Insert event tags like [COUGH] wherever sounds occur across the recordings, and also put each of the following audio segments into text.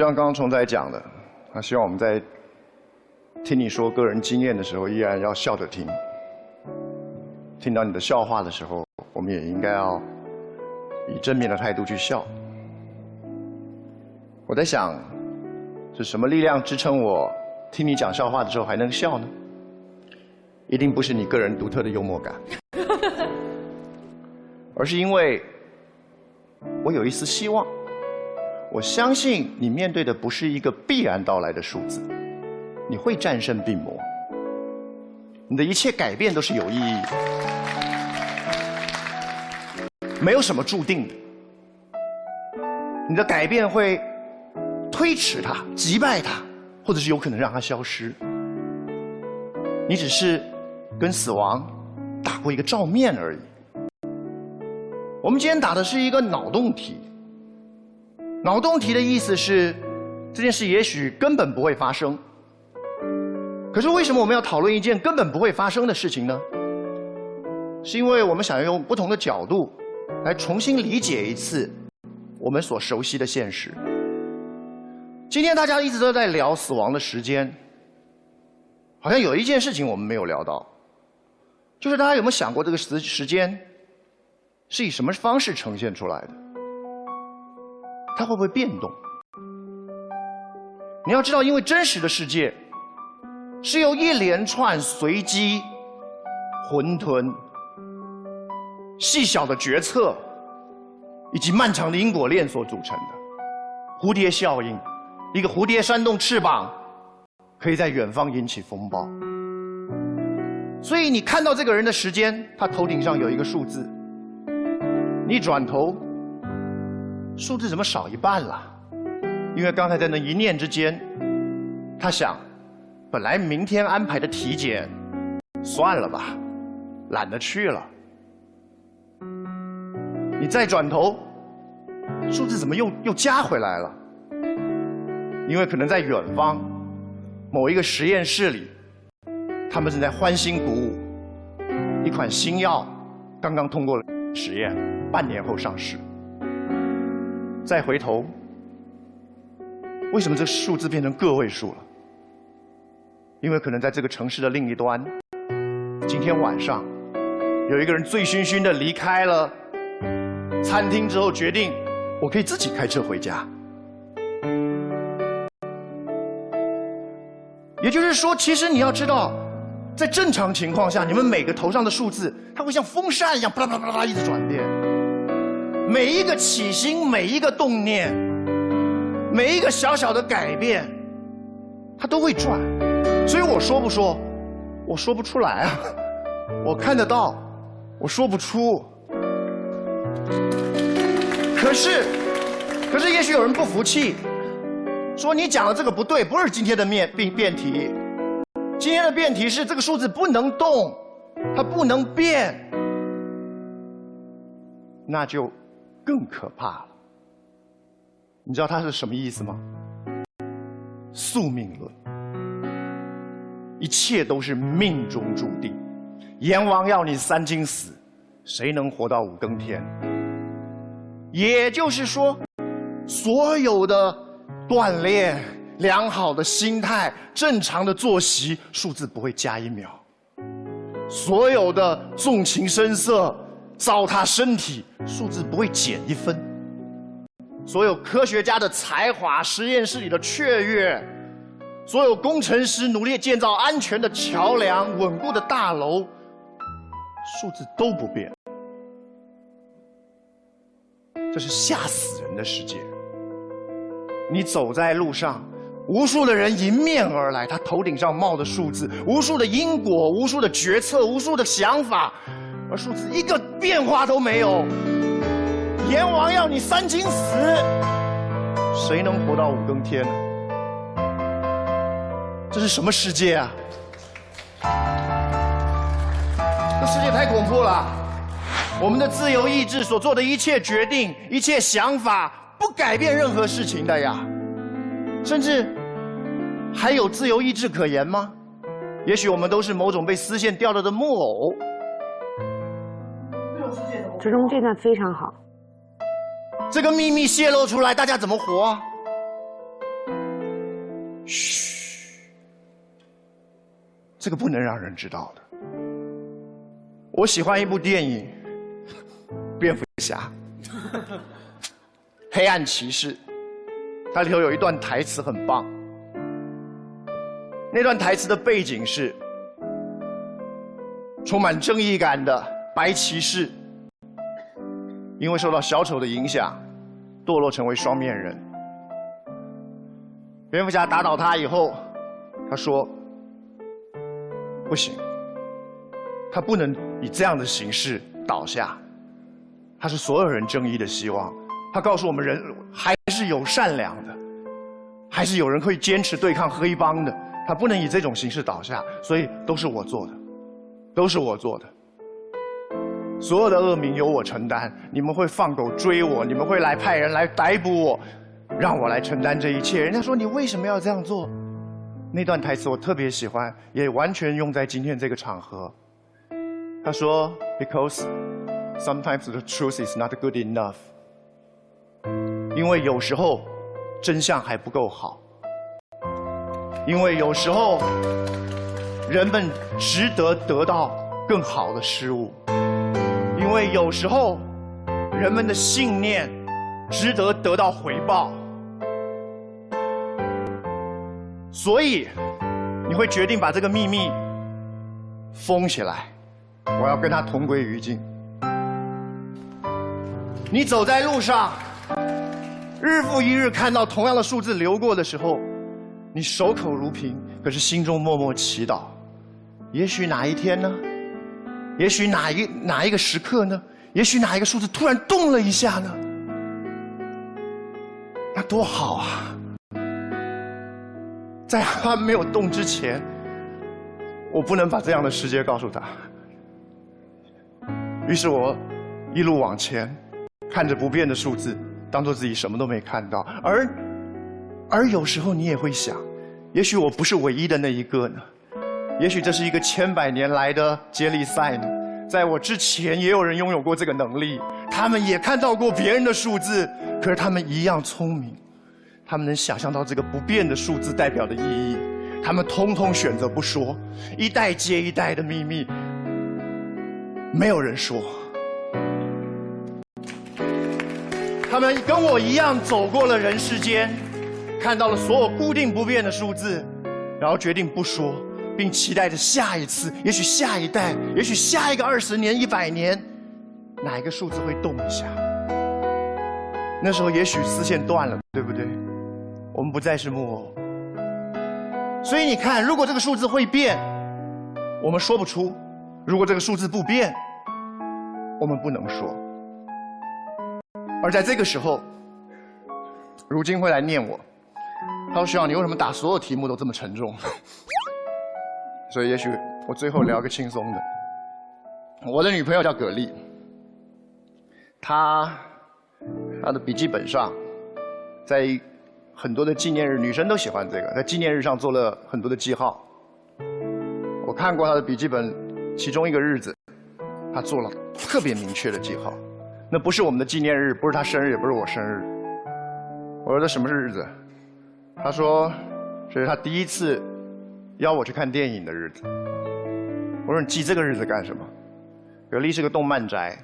就像刚刚虫仔讲的，他希望我们在听你说个人经验的时候，依然要笑着听；听到你的笑话的时候，我们也应该要以正面的态度去笑。我在想，是什么力量支撑我听你讲笑话的时候还能笑呢？一定不是你个人独特的幽默感，[LAUGHS] 而是因为我有一丝希望。我相信你面对的不是一个必然到来的数字，你会战胜病魔。你的一切改变都是有意义的，没有什么注定的。你的改变会推迟它、击败它，或者是有可能让它消失。你只是跟死亡打过一个照面而已。我们今天打的是一个脑洞题。脑洞题的意思是，这件事也许根本不会发生。可是为什么我们要讨论一件根本不会发生的事情呢？是因为我们想要用不同的角度，来重新理解一次我们所熟悉的现实。今天大家一直都在聊死亡的时间，好像有一件事情我们没有聊到，就是大家有没有想过这个时时间是以什么方式呈现出来的？它会不会变动？你要知道，因为真实的世界是由一连串随机、混沌、细小的决策以及漫长的因果链所组成的。蝴蝶效应，一个蝴蝶扇动翅膀，可以在远方引起风暴。所以你看到这个人的时间，他头顶上有一个数字，你转头。数字怎么少一半了？因为刚才在那一念之间，他想，本来明天安排的体检，算了吧，懒得去了。你再转头，数字怎么又又加回来了？因为可能在远方，某一个实验室里，他们正在欢欣鼓舞，一款新药刚刚通过了实验，半年后上市。再回头，为什么这数字变成个位数了？因为可能在这个城市的另一端，今天晚上有一个人醉醺醺的离开了餐厅之后，决定我可以自己开车回家。也就是说，其实你要知道，在正常情况下，你们每个头上的数字，它会像风扇一样，啪啦啪啦啪啦一直转变。每一个起心，每一个动念，每一个小小的改变，它都会转。所以我说不说，我说不出来啊。我看得到，我说不出。可是，可是，也许有人不服气，说你讲的这个不对，不是今天的面辩辩题。今天的辩题是这个数字不能动，它不能变，那就。更可怕了，你知道它是什么意思吗？宿命论，一切都是命中注定。阎王要你三更死，谁能活到五更天？也就是说，所有的锻炼、良好的心态、正常的作息，数字不会加一秒；所有的纵情声色。糟蹋身体，数字不会减一分。所有科学家的才华，实验室里的雀跃，所有工程师努力建造安全的桥梁、稳固的大楼，数字都不变。这是吓死人的世界。你走在路上，无数的人迎面而来，他头顶上冒的数字，无数的因果，无数的决策，无数的想法。而数字一个变化都没有，阎王要你三更死，谁能活到五更天呢？这是什么世界啊？这世界太恐怖了！我们的自由意志所做的一切决定、一切想法，不改变任何事情的呀。甚至还有自由意志可言吗？也许我们都是某种被丝线吊着的木偶。子中这段非常好。这个秘密泄露出来，大家怎么活？嘘，这个不能让人知道的。我喜欢一部电影《蝙蝠侠》，黑暗骑士，它里头有一段台词很棒。那段台词的背景是充满正义感的白骑士，因为受到小丑的影响，堕落成为双面人。蝙蝠侠打倒他以后，他说：“不行，他不能以这样的形式倒下。他是所有人正义的希望。他告诉我们，人还是有善良的，还是有人可以坚持对抗黑帮的。”他不能以这种形式倒下，所以都是我做的，都是我做的。所有的恶名由我承担，你们会放狗追我，你们会来派人来逮捕我，让我来承担这一切。人家说你为什么要这样做？那段台词我特别喜欢，也完全用在今天这个场合。他说：“Because sometimes the truth is not good enough。”因为有时候真相还不够好。因为有时候，人们值得得到更好的事物；因为有时候，人们的信念值得得到回报。所以，你会决定把这个秘密封起来。我要跟他同归于尽。你走在路上，日复一日看到同样的数字流过的时候。你守口如瓶，可是心中默默祈祷。也许哪一天呢？也许哪一哪一个时刻呢？也许哪一个数字突然动了一下呢？那多好啊！在他没有动之前，我不能把这样的世界告诉他。于是我一路往前，看着不变的数字，当做自己什么都没看到，而。而有时候你也会想，也许我不是唯一的那一个呢，也许这是一个千百年来的接力赛呢，在我之前也有人拥有过这个能力，他们也看到过别人的数字，可是他们一样聪明，他们能想象到这个不变的数字代表的意义，他们通通选择不说，一代接一代的秘密，没有人说，他们跟我一样走过了人世间。看到了所有固定不变的数字，然后决定不说，并期待着下一次，也许下一代，也许下一个二十年、一百年，哪一个数字会动一下？那时候也许丝线断了，对不对？我们不再是木偶。所以你看，如果这个数字会变，我们说不出；如果这个数字不变，我们不能说。而在这个时候，如今会来念我。他说：“徐，你为什么答所有题目都这么沉重？”所以也许我最后聊个轻松的。我的女朋友叫葛丽，她她的笔记本上，在很多的纪念日，女生都喜欢这个，在纪念日上做了很多的记号。我看过她的笔记本，其中一个日子，她做了特别明确的记号。那不是我们的纪念日，不是她生日，也不是我生日。我说：“这什么日子？”他说：“这是他第一次邀我去看电影的日子。”我说：“你记这个日子干什么？”格力是个动漫宅，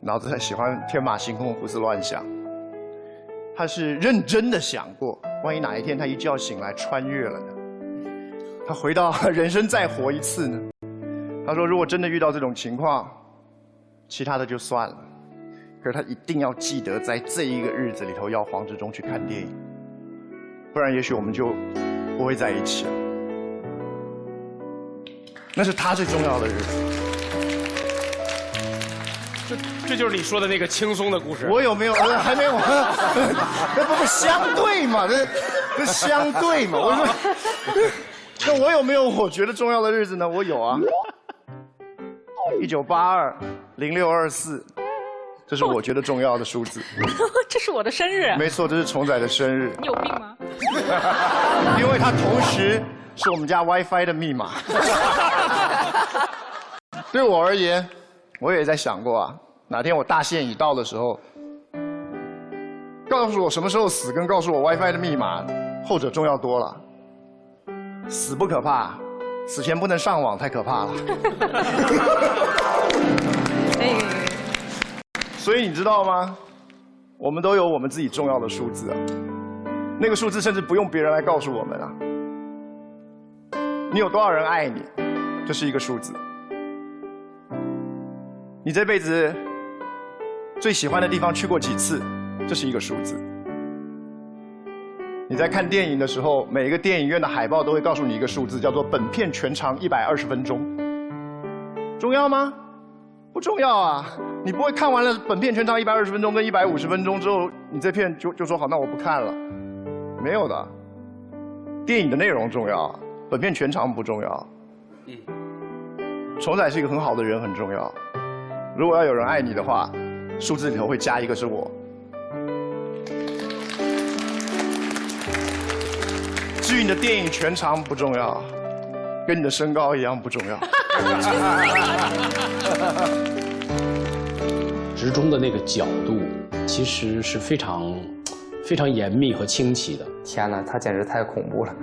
脑子喜欢天马行空、胡思乱想。他是认真的想过，万一哪一天他一觉醒来穿越了呢？他回到 [LAUGHS] 人生再活一次呢？他说：“如果真的遇到这种情况，其他的就算了。可是他一定要记得在这一个日子里头邀黄志忠去看电影。”不然，也许我们就不会在一起了。那是他最重要的日子。这这就是你说的那个轻松的故事。我有没有？还没有。[LAUGHS] 那不不相对嘛？这这相对嘛？我说，[LAUGHS] 那我有没有我觉得重要的日子呢？我有啊。一九八二零六二四。这是我觉得重要的数字。[LAUGHS] 这是我的生日。没错，这是虫仔的生日。你有病吗？因为它同时是我们家 WiFi 的密码。[LAUGHS] 对我而言，我也在想过啊，哪天我大限已到的时候，告诉我什么时候死，跟告诉我 WiFi 的密码，后者重要多了。死不可怕，死前不能上网太可怕了。[LAUGHS] [LAUGHS] 所以你知道吗？我们都有我们自己重要的数字啊，那个数字甚至不用别人来告诉我们啊。你有多少人爱你，这是一个数字。你这辈子最喜欢的地方去过几次，这是一个数字。你在看电影的时候，每一个电影院的海报都会告诉你一个数字，叫做本片全长一百二十分钟。重要吗？不重要啊！你不会看完了本片全长一百二十分钟跟一百五十分钟之后，你这片就就说好，那我不看了。没有的，电影的内容重要，本片全长不重要。嗯，虫仔是一个很好的人，很重要。如果要有人爱你的话，数字里头会加一个是我。至于你的电影全长不重要，跟你的身高一样不重要。[LAUGHS] 直中的那个角度，其实是非常、非常严密和清奇的。天哪，他简直太恐怖了！